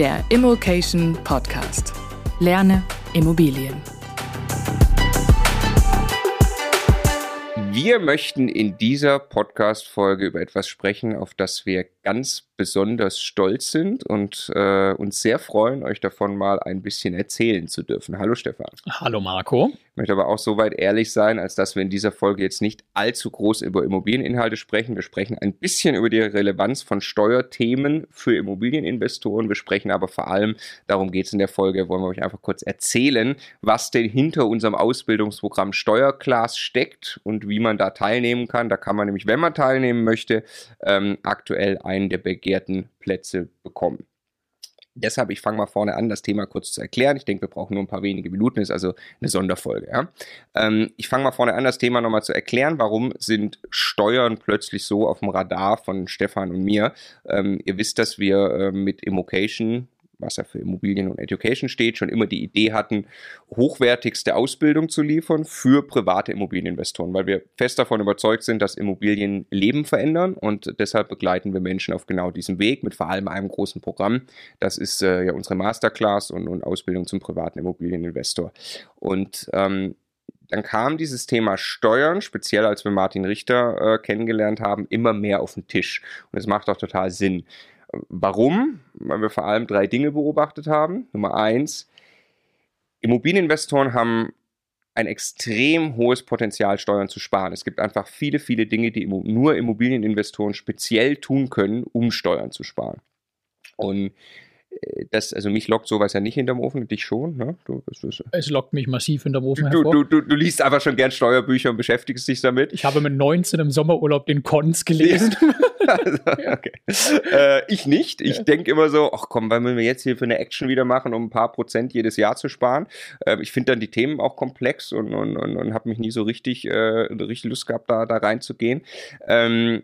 Der Immokation Podcast. Lerne Immobilien. Wir möchten in dieser Podcast-Folge über etwas sprechen, auf das wir ganz besonders stolz sind und äh, uns sehr freuen, euch davon mal ein bisschen erzählen zu dürfen. Hallo Stefan. Hallo Marco. Ich möchte aber auch so weit ehrlich sein, als dass wir in dieser Folge jetzt nicht allzu groß über Immobilieninhalte sprechen. Wir sprechen ein bisschen über die Relevanz von Steuerthemen für Immobilieninvestoren. Wir sprechen aber vor allem, darum geht es in der Folge, wollen wir euch einfach kurz erzählen, was denn hinter unserem Ausbildungsprogramm Steuerclass steckt und wie man da teilnehmen kann. Da kann man nämlich, wenn man teilnehmen möchte, ähm, aktuell einen der begehrten Plätze bekommen. Deshalb, ich fange mal vorne an, das Thema kurz zu erklären. Ich denke, wir brauchen nur ein paar wenige Minuten, ist also eine Sonderfolge. Ja? Ähm, ich fange mal vorne an, das Thema nochmal zu erklären. Warum sind Steuern plötzlich so auf dem Radar von Stefan und mir? Ähm, ihr wisst, dass wir äh, mit Immocation was ja für Immobilien und Education steht, schon immer die Idee hatten, hochwertigste Ausbildung zu liefern für private Immobilieninvestoren, weil wir fest davon überzeugt sind, dass Immobilien Leben verändern und deshalb begleiten wir Menschen auf genau diesem Weg mit vor allem einem großen Programm. Das ist äh, ja unsere Masterclass und, und, Ausbildung zum privaten Immobilieninvestor. Und ähm, dann kam dieses Thema Steuern, speziell als wir Martin Richter äh, kennengelernt haben, immer mehr auf den Tisch. Und es macht auch total Sinn. Warum? Weil wir vor allem drei Dinge beobachtet haben. Nummer eins, Immobilieninvestoren haben ein extrem hohes Potenzial, Steuern zu sparen. Es gibt einfach viele, viele Dinge, die nur Immobilieninvestoren speziell tun können, um Steuern zu sparen. Und das, also mich lockt sowas ja nicht hinterm Ofen, dich schon. Ne? Du, das, es lockt mich massiv hinterm Ofen. Du, du, du, du, liest einfach schon gern Steuerbücher und beschäftigst dich damit. Ich habe mit 19 im Sommerurlaub den Cons gelesen. also, okay. äh, ich nicht. Ich ja. denke immer so, ach komm, weil wir jetzt hier für eine Action wieder machen, um ein paar Prozent jedes Jahr zu sparen. Äh, ich finde dann die Themen auch komplex und, und, und, und habe mich nie so richtig, äh, richtig Lust gehabt, da, da reinzugehen. Ähm,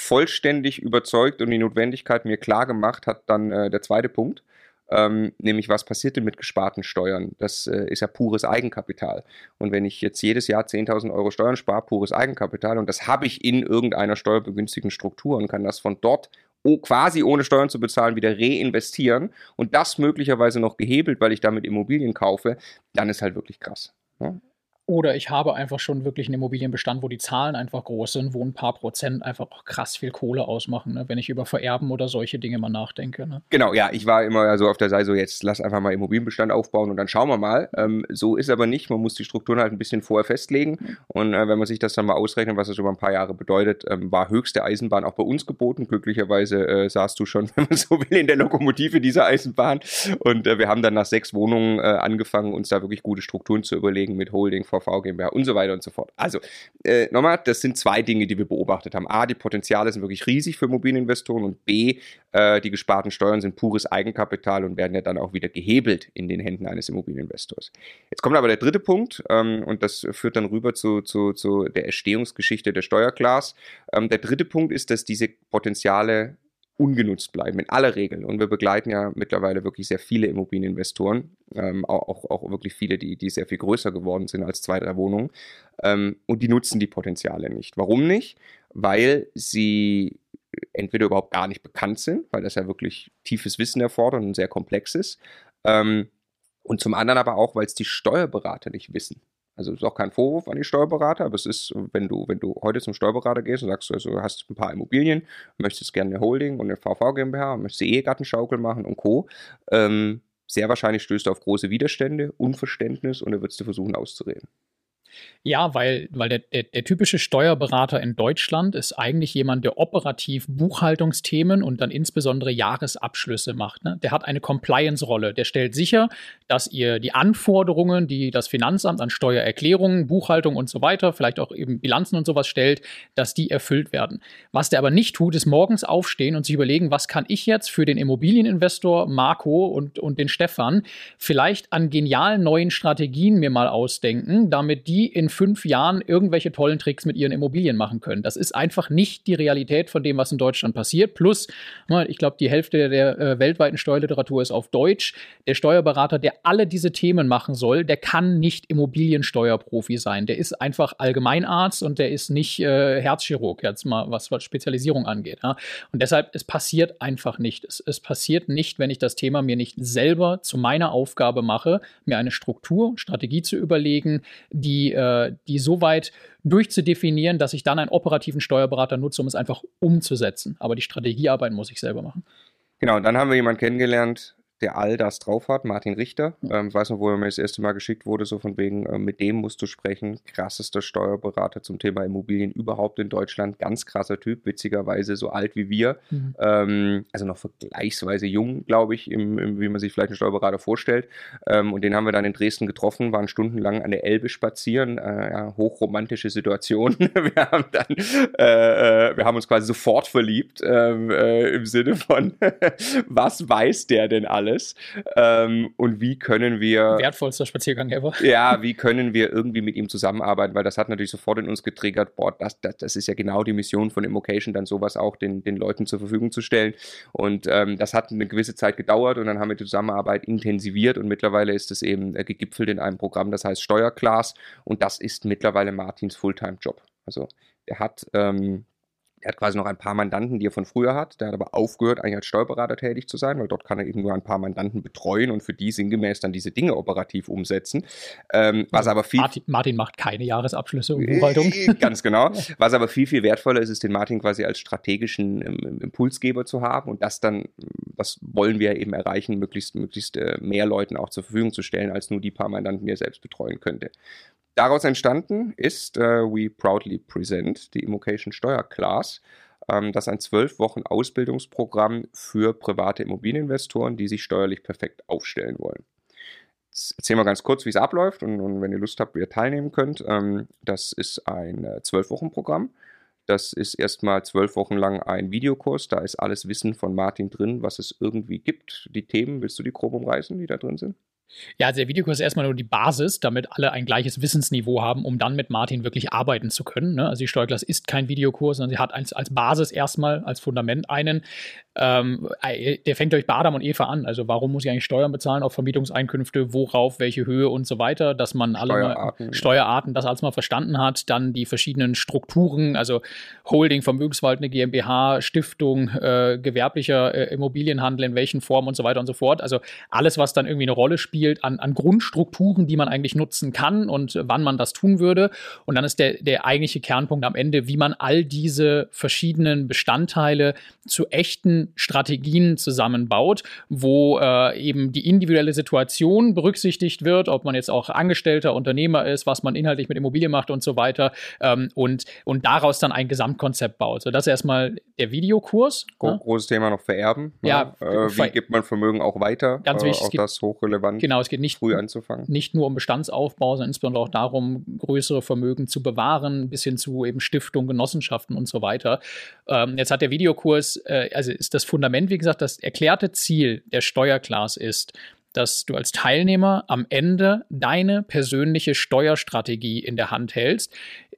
vollständig überzeugt und die Notwendigkeit mir klar gemacht hat dann äh, der zweite Punkt. Ähm, nämlich was passiert denn mit gesparten Steuern? Das äh, ist ja pures Eigenkapital. Und wenn ich jetzt jedes Jahr 10.000 Euro Steuern spare, pures Eigenkapital, und das habe ich in irgendeiner steuerbegünstigten Struktur und kann das von dort oh, quasi ohne Steuern zu bezahlen wieder reinvestieren und das möglicherweise noch gehebelt, weil ich damit Immobilien kaufe, dann ist halt wirklich krass. Ja? Oder ich habe einfach schon wirklich einen Immobilienbestand, wo die Zahlen einfach groß sind, wo ein paar Prozent einfach auch krass viel Kohle ausmachen, ne? wenn ich über Vererben oder solche Dinge mal nachdenke. Ne? Genau, ja, ich war immer so auf der Seite so, jetzt lass einfach mal Immobilienbestand aufbauen und dann schauen wir mal. Ähm, so ist aber nicht, man muss die Strukturen halt ein bisschen vorher festlegen und äh, wenn man sich das dann mal ausrechnet, was das über ein paar Jahre bedeutet, ähm, war höchste Eisenbahn auch bei uns geboten. Glücklicherweise äh, saßt du schon, wenn man so will, in der Lokomotive dieser Eisenbahn und äh, wir haben dann nach sechs Wohnungen äh, angefangen, uns da wirklich gute Strukturen zu überlegen mit Holding, VV GmbH und so weiter und so fort. Also, äh, nochmal, das sind zwei Dinge, die wir beobachtet haben. A, die Potenziale sind wirklich riesig für Immobilieninvestoren und B, äh, die gesparten Steuern sind pures Eigenkapital und werden ja dann auch wieder gehebelt in den Händen eines Immobilieninvestors. Jetzt kommt aber der dritte Punkt ähm, und das führt dann rüber zu, zu, zu der Erstehungsgeschichte der Steuerklasse. Ähm, der dritte Punkt ist, dass diese Potenziale ungenutzt bleiben, in aller Regel. Und wir begleiten ja mittlerweile wirklich sehr viele Immobilieninvestoren, ähm, auch, auch wirklich viele, die, die sehr viel größer geworden sind als zwei, drei Wohnungen. Ähm, und die nutzen die Potenziale nicht. Warum nicht? Weil sie entweder überhaupt gar nicht bekannt sind, weil das ja wirklich tiefes Wissen erfordert und sehr komplex ist. Ähm, und zum anderen aber auch, weil es die Steuerberater nicht wissen. Also ist auch kein Vorwurf an die Steuerberater, aber es ist, wenn du, wenn du heute zum Steuerberater gehst und sagst, also, du hast ein paar Immobilien, möchtest gerne eine Holding und eine VV GmbH, möchtest Ehegattenschaukel machen und Co., ähm, sehr wahrscheinlich stößt du auf große Widerstände, Unverständnis und dann würdest du versuchen auszureden. Ja, weil, weil der, der, der, typische Steuerberater in Deutschland ist eigentlich jemand, der operativ Buchhaltungsthemen und dann insbesondere Jahresabschlüsse macht. Ne? Der hat eine Compliance-Rolle. Der stellt sicher, dass ihr die Anforderungen, die das Finanzamt an Steuererklärungen, Buchhaltung und so weiter, vielleicht auch eben Bilanzen und sowas stellt, dass die erfüllt werden. Was der aber nicht tut, ist morgens aufstehen und sich überlegen, was kann ich jetzt für den Immobilieninvestor Marco und, und den Stefan vielleicht an genialen neuen Strategien mir mal ausdenken, damit die in fünf Jahren irgendwelche tollen Tricks mit ihren Immobilien machen können. Das ist einfach nicht die Realität von dem, was in Deutschland passiert. Plus, ich glaube, die Hälfte der äh, weltweiten Steuerliteratur ist auf Deutsch. Der Steuerberater, der alle diese Themen machen soll, der kann nicht Immobiliensteuerprofi sein. Der ist einfach Allgemeinarzt und der ist nicht äh, Herzchirurg, jetzt mal was, was Spezialisierung angeht. Ja? Und deshalb, es passiert einfach nicht. Es, es passiert nicht, wenn ich das Thema mir nicht selber zu meiner Aufgabe mache, mir eine Struktur, Strategie zu überlegen, die äh, die so weit durchzudefinieren, dass ich dann einen operativen Steuerberater nutze, um es einfach umzusetzen. Aber die Strategiearbeit muss ich selber machen. Genau, dann haben wir jemanden kennengelernt, der all das drauf hat, Martin Richter. Ähm, ich weiß noch, wo er mir das erste Mal geschickt wurde, so von wegen, äh, mit dem musst du sprechen. Krassester Steuerberater zum Thema Immobilien überhaupt in Deutschland. Ganz krasser Typ, witzigerweise so alt wie wir. Mhm. Ähm, also noch vergleichsweise jung, glaube ich, im, im, wie man sich vielleicht einen Steuerberater vorstellt. Ähm, und den haben wir dann in Dresden getroffen, waren stundenlang an der Elbe spazieren. Äh, ja, hochromantische Situation. wir haben dann, äh, äh, wir haben uns quasi sofort verliebt, ähm, äh, im Sinne von, was weiß der denn alles? Alles. Ähm, und wie können wir. Wertvollster Spaziergang ever. Ja, wie können wir irgendwie mit ihm zusammenarbeiten? Weil das hat natürlich sofort in uns getriggert, boah, das, das, das ist ja genau die Mission von Immocation, dann sowas auch den, den Leuten zur Verfügung zu stellen. Und ähm, das hat eine gewisse Zeit gedauert und dann haben wir die Zusammenarbeit intensiviert und mittlerweile ist es eben äh, gegipfelt in einem Programm, das heißt Steuerclass und das ist mittlerweile Martins Fulltime-Job. Also er hat ähm, er hat quasi noch ein paar Mandanten, die er von früher hat. Der hat aber aufgehört, eigentlich als Steuerberater tätig zu sein, weil dort kann er eben nur ein paar Mandanten betreuen und für die sinngemäß dann diese Dinge operativ umsetzen. Ähm, was aber viel. Martin, Martin, macht keine Jahresabschlüsse und Buchhaltung. Ganz genau. Was aber viel, viel wertvoller ist, ist den Martin quasi als strategischen ähm, Impulsgeber zu haben und das dann, das wollen wir eben erreichen, möglichst, möglichst äh, mehr Leuten auch zur Verfügung zu stellen, als nur die paar Mandanten, die er selbst betreuen könnte. Daraus entstanden ist äh, We Proudly Present, die Immocation Steuerclass. Ähm, das ist ein zwölf Wochen Ausbildungsprogramm für private Immobilieninvestoren, die sich steuerlich perfekt aufstellen wollen. Jetzt erzählen wir ganz kurz, wie es abläuft und, und, wenn ihr Lust habt, wie ihr teilnehmen könnt. Ähm, das ist ein äh, zwölf Wochen Programm. Das ist erstmal zwölf Wochen lang ein Videokurs. Da ist alles Wissen von Martin drin, was es irgendwie gibt. Die Themen, willst du die grob umreißen, die da drin sind? Ja, also der Videokurs ist erstmal nur die Basis, damit alle ein gleiches Wissensniveau haben, um dann mit Martin wirklich arbeiten zu können. Ne? Also die Steuerklasse ist kein Videokurs, sondern sie hat als, als Basis erstmal, als Fundament einen. Ähm, äh, der fängt durch bei Adam und Eva an. Also warum muss ich eigentlich Steuern bezahlen auf Vermietungseinkünfte, worauf, welche Höhe? Und so weiter, dass man alle Steuerarten, mal, Steuerarten das alles mal verstanden hat, dann die verschiedenen Strukturen, also Holding, Vermögensverwaltende GmbH, Stiftung, äh, gewerblicher äh, Immobilienhandel, in welchen Formen und so weiter und so fort. Also alles, was dann irgendwie eine Rolle spielt an, an Grundstrukturen, die man eigentlich nutzen kann und wann man das tun würde. Und dann ist der, der eigentliche Kernpunkt am Ende, wie man all diese verschiedenen Bestandteile zu echten Strategien zusammenbaut, wo äh, eben die individuelle Situation berücksichtigt wird, ob man jetzt auch Angestellter, Unternehmer ist, was man inhaltlich mit Immobilien macht und so weiter ähm, und, und daraus dann ein Gesamtkonzept baut. So, das ist erstmal der Videokurs. Gro ne? Großes Thema noch Vererben. Ne? Ja, äh, wie gibt man Vermögen auch weiter? Ganz wichtig. Äh, auch das hochrelevant. Genau, es geht nicht früh anzufangen. Nicht nur um Bestandsaufbau, sondern insbesondere auch darum, größere Vermögen zu bewahren, bis hin zu eben Stiftungen, Genossenschaften und so weiter. Ähm, jetzt hat der Videokurs, äh, also ist das Fundament, wie gesagt, das erklärte Ziel der Steuerclass ist, dass du als Teilnehmer am Ende deine persönliche Steuerstrategie in der Hand hältst,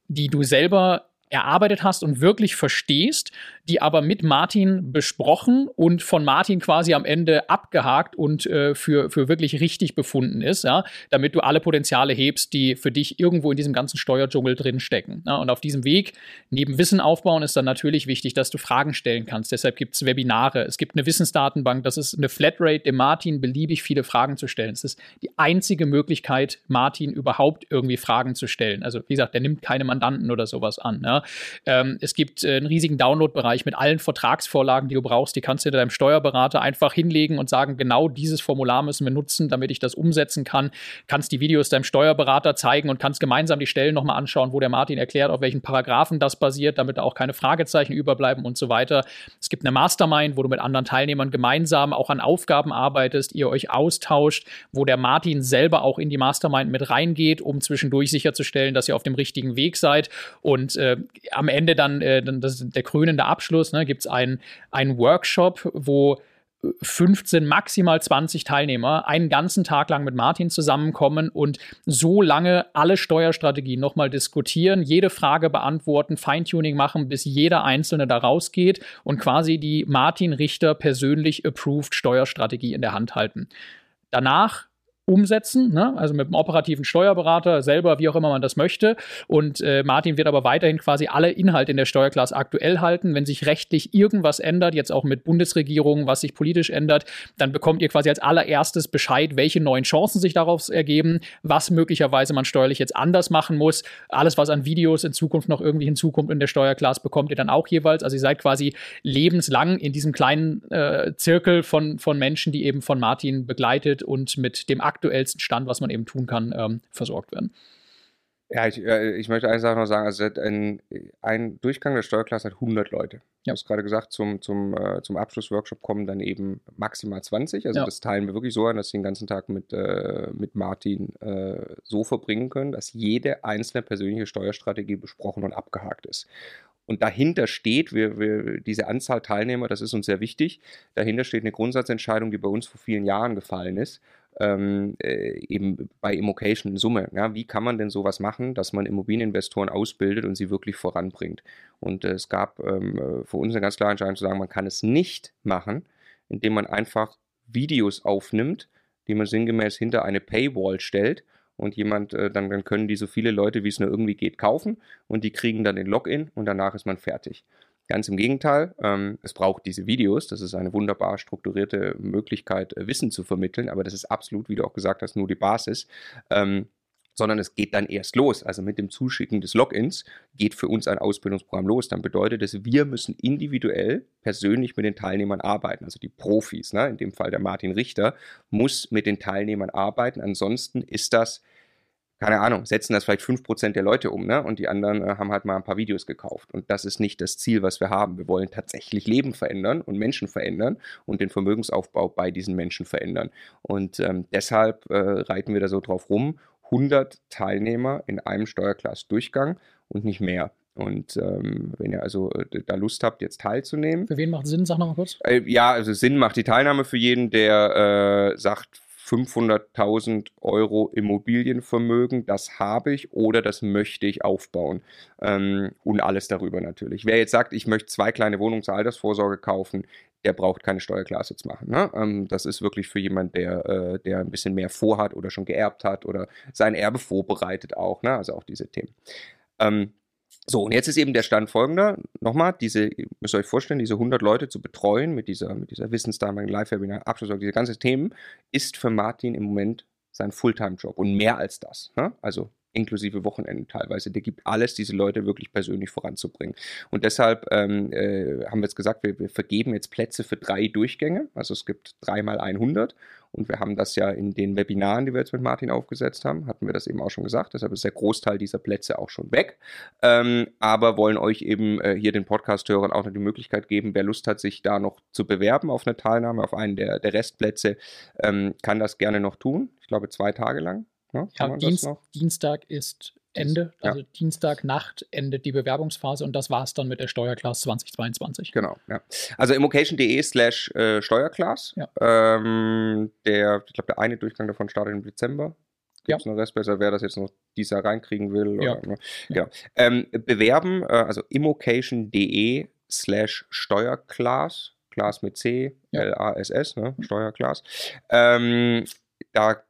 die du selber erarbeitet hast und wirklich verstehst, die aber mit Martin besprochen und von Martin quasi am Ende abgehakt und äh, für, für wirklich richtig befunden ist, ja, damit du alle Potenziale hebst, die für dich irgendwo in diesem ganzen Steuerdschungel drin stecken. Ja, und auf diesem Weg, neben Wissen aufbauen, ist dann natürlich wichtig, dass du Fragen stellen kannst. Deshalb gibt es Webinare, es gibt eine Wissensdatenbank, das ist eine Flatrate, dem Martin beliebig viele Fragen zu stellen. Es ist die einzige Möglichkeit, Martin überhaupt irgendwie Fragen zu stellen. Also, wie gesagt, der nimmt keine Mandanten oder sowas an. Ja. Ähm, es gibt äh, einen riesigen Download-Bereich mit allen Vertragsvorlagen, die du brauchst. Die kannst du deinem Steuerberater einfach hinlegen und sagen, genau dieses Formular müssen wir nutzen, damit ich das umsetzen kann. Kannst die Videos deinem Steuerberater zeigen und kannst gemeinsam die Stellen nochmal anschauen, wo der Martin erklärt, auf welchen Paragraphen das basiert, damit da auch keine Fragezeichen überbleiben und so weiter. Es gibt eine Mastermind, wo du mit anderen Teilnehmern gemeinsam auch an Aufgaben arbeitest, ihr euch austauscht, wo der Martin selber auch in die Mastermind mit reingeht, um zwischendurch sicherzustellen, dass ihr auf dem richtigen Weg seid. Und äh, am Ende dann, äh, das der krönende Abschluss, ne, gibt es einen, einen Workshop, wo 15, maximal 20 Teilnehmer einen ganzen Tag lang mit Martin zusammenkommen und so lange alle Steuerstrategien nochmal diskutieren, jede Frage beantworten, Feintuning machen, bis jeder Einzelne da rausgeht und quasi die Martin Richter persönlich approved Steuerstrategie in der Hand halten. Danach umsetzen, ne? also mit dem operativen Steuerberater selber, wie auch immer man das möchte. Und äh, Martin wird aber weiterhin quasi alle Inhalte in der Steuerklasse aktuell halten. Wenn sich rechtlich irgendwas ändert, jetzt auch mit Bundesregierung, was sich politisch ändert, dann bekommt ihr quasi als allererstes Bescheid, welche neuen Chancen sich daraus ergeben, was möglicherweise man steuerlich jetzt anders machen muss. Alles, was an Videos in Zukunft noch irgendwie hinzukommt in der Steuerklasse, bekommt ihr dann auch jeweils. Also ihr seid quasi lebenslang in diesem kleinen äh, Zirkel von, von Menschen, die eben von Martin begleitet und mit dem aktuellsten Stand, was man eben tun kann, ähm, versorgt werden. Ja, ich, äh, ich möchte eine Sache noch sagen. Also ein, ein Durchgang der Steuerklasse hat 100 Leute. Ja. Du hast gerade gesagt, zum, zum, äh, zum Abschlussworkshop kommen dann eben maximal 20. Also ja. das teilen wir wirklich so an, dass sie den ganzen Tag mit, äh, mit Martin äh, so verbringen können, dass jede einzelne persönliche Steuerstrategie besprochen und abgehakt ist. Und dahinter steht, wir, wir, diese Anzahl Teilnehmer, das ist uns sehr wichtig, dahinter steht eine Grundsatzentscheidung, die bei uns vor vielen Jahren gefallen ist ähm, äh, eben bei Immocation in Summe. Ja, wie kann man denn sowas machen, dass man Immobilieninvestoren ausbildet und sie wirklich voranbringt? Und äh, es gab ähm, äh, für uns eine ganz klare Entscheidung zu sagen, man kann es nicht machen, indem man einfach Videos aufnimmt, die man sinngemäß hinter eine Paywall stellt und jemand, äh, dann, dann können die so viele Leute, wie es nur irgendwie geht, kaufen und die kriegen dann den Login und danach ist man fertig. Ganz im Gegenteil, ähm, es braucht diese Videos. Das ist eine wunderbar strukturierte Möglichkeit, äh, Wissen zu vermitteln, aber das ist absolut, wie du auch gesagt hast, nur die Basis. Ähm, sondern es geht dann erst los. Also mit dem Zuschicken des Logins geht für uns ein Ausbildungsprogramm los. Dann bedeutet es, wir müssen individuell persönlich mit den Teilnehmern arbeiten. Also die Profis, ne? in dem Fall der Martin Richter, muss mit den Teilnehmern arbeiten. Ansonsten ist das keine Ahnung, setzen das vielleicht 5% der Leute um, ne? Und die anderen äh, haben halt mal ein paar Videos gekauft. Und das ist nicht das Ziel, was wir haben. Wir wollen tatsächlich Leben verändern und Menschen verändern und den Vermögensaufbau bei diesen Menschen verändern. Und ähm, deshalb äh, reiten wir da so drauf rum. 100 Teilnehmer in einem Steuerklassdurchgang und nicht mehr. Und ähm, wenn ihr also äh, da Lust habt, jetzt teilzunehmen. Für wen macht Sinn? Sag noch mal kurz. Äh, ja, also Sinn macht die Teilnahme für jeden, der äh, sagt, 500.000 Euro Immobilienvermögen, das habe ich oder das möchte ich aufbauen. Ähm, und alles darüber natürlich. Wer jetzt sagt, ich möchte zwei kleine Wohnungen zur Altersvorsorge kaufen, der braucht keine Steuerklasse jetzt machen. Ne? Ähm, das ist wirklich für jemanden, der, äh, der ein bisschen mehr vorhat oder schon geerbt hat oder sein Erbe vorbereitet auch. Ne? Also auch diese Themen. Ähm, so, und jetzt ist eben der Stand folgender. Nochmal, diese, ihr müsst euch vorstellen, diese 100 Leute zu betreuen mit dieser, mit dieser Wissensdarmbank, Live-Webinar, Abschluss, diese ganzen Themen, ist für Martin im Moment sein Fulltime-Job und mehr als das. Ne? Also inklusive Wochenenden teilweise. Der gibt alles, diese Leute wirklich persönlich voranzubringen. Und deshalb ähm, äh, haben wir jetzt gesagt, wir, wir, vergeben jetzt Plätze für drei Durchgänge. Also es gibt dreimal 100. Und wir haben das ja in den Webinaren, die wir jetzt mit Martin aufgesetzt haben, hatten wir das eben auch schon gesagt. Deshalb ist der Großteil dieser Plätze auch schon weg. Ähm, aber wollen euch eben äh, hier den Podcast-Hörern auch noch die Möglichkeit geben, wer Lust hat, sich da noch zu bewerben auf eine Teilnahme, auf einen der, der Restplätze, ähm, kann das gerne noch tun. Ich glaube, zwei Tage lang. Ja, ja Dienst, Dienstag ist Ende, also ja. Dienstagnacht endet die Bewerbungsphase und das war es dann mit der Steuerklasse 2022. Genau, ja. Also immocation.de slash äh, Steuerklasse. Ja. Ähm, der, ich glaube, der eine Durchgang davon startet im Dezember. Gibt es ja. noch Restbesser, wer das jetzt noch dieses Jahr reinkriegen will? Oder, ja. Ne? Genau. Ähm, bewerben, äh, also immocation.de slash Steuerklasse, Class mit C, L-A-S-S, ne? Steuerklasse. Ähm, da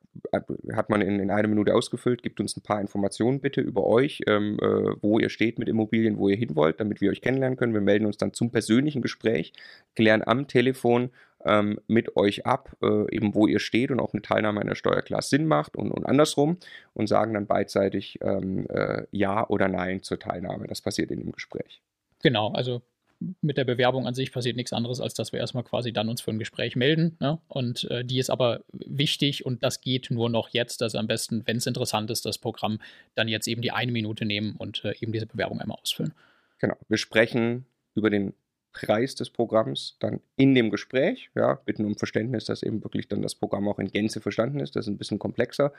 hat man in, in einer Minute ausgefüllt, gibt uns ein paar Informationen bitte über euch, ähm, äh, wo ihr steht mit Immobilien, wo ihr hin wollt, damit wir euch kennenlernen können. Wir melden uns dann zum persönlichen Gespräch, klären am Telefon ähm, mit euch ab, äh, eben wo ihr steht und ob eine Teilnahme an der Steuerklasse Sinn macht und, und andersrum und sagen dann beidseitig ähm, äh, Ja oder Nein zur Teilnahme. Das passiert in dem Gespräch. Genau, also mit der Bewerbung an sich passiert nichts anderes, als dass wir erstmal quasi dann uns für ein Gespräch melden. Ne? Und äh, die ist aber wichtig und das geht nur noch jetzt. Also am besten, wenn es interessant ist, das Programm dann jetzt eben die eine Minute nehmen und äh, eben diese Bewerbung einmal ausfüllen. Genau. Wir sprechen über den Preis des Programms dann in dem Gespräch. Ja, bitten um Verständnis, dass eben wirklich dann das Programm auch in Gänze verstanden ist. Das ist ein bisschen komplexer.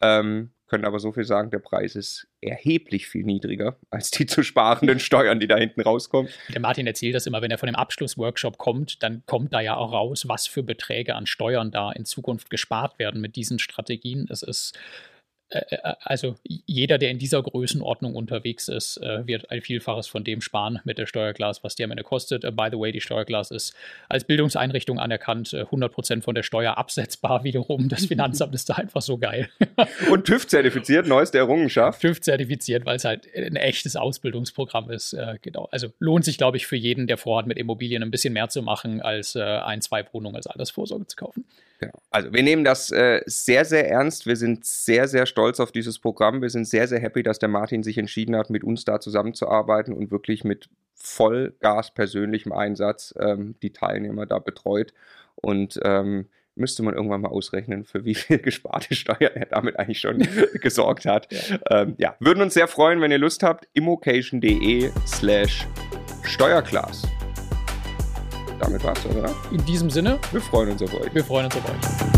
Ähm, können aber so viel sagen, der Preis ist erheblich viel niedriger als die zu sparenden Steuern, die da hinten rauskommen. Der Martin erzählt das immer, wenn er von dem Abschlussworkshop kommt, dann kommt da ja auch raus, was für Beträge an Steuern da in Zukunft gespart werden mit diesen Strategien. Es ist also jeder, der in dieser Größenordnung unterwegs ist, äh, wird ein Vielfaches von dem sparen mit der Steuerklasse, was die am Ende kostet. By the way, die Steuerklasse ist als Bildungseinrichtung anerkannt, 100% von der Steuer absetzbar wiederum. Das Finanzamt ist da einfach so geil. Und TÜV-zertifiziert, neueste Errungenschaft. TÜV-zertifiziert, weil es halt ein echtes Ausbildungsprogramm ist. Genau. Also lohnt sich, glaube ich, für jeden, der vorhat, mit Immobilien ein bisschen mehr zu machen, als ein, zwei Wohnungen als Altersvorsorge zu kaufen. Genau. Also wir nehmen das äh, sehr, sehr ernst. Wir sind sehr, sehr stolz auf dieses Programm. Wir sind sehr, sehr happy, dass der Martin sich entschieden hat, mit uns da zusammenzuarbeiten und wirklich mit Vollgas persönlichem Einsatz ähm, die Teilnehmer da betreut. Und ähm, müsste man irgendwann mal ausrechnen, für wie viel gesparte Steuern er damit eigentlich schon gesorgt hat. Ja. Ähm, ja, würden uns sehr freuen, wenn ihr Lust habt. immocation.de slash Steuerclass damit war's, oder? In diesem Sinne. Wir freuen uns auf euch. Wir freuen uns auf euch.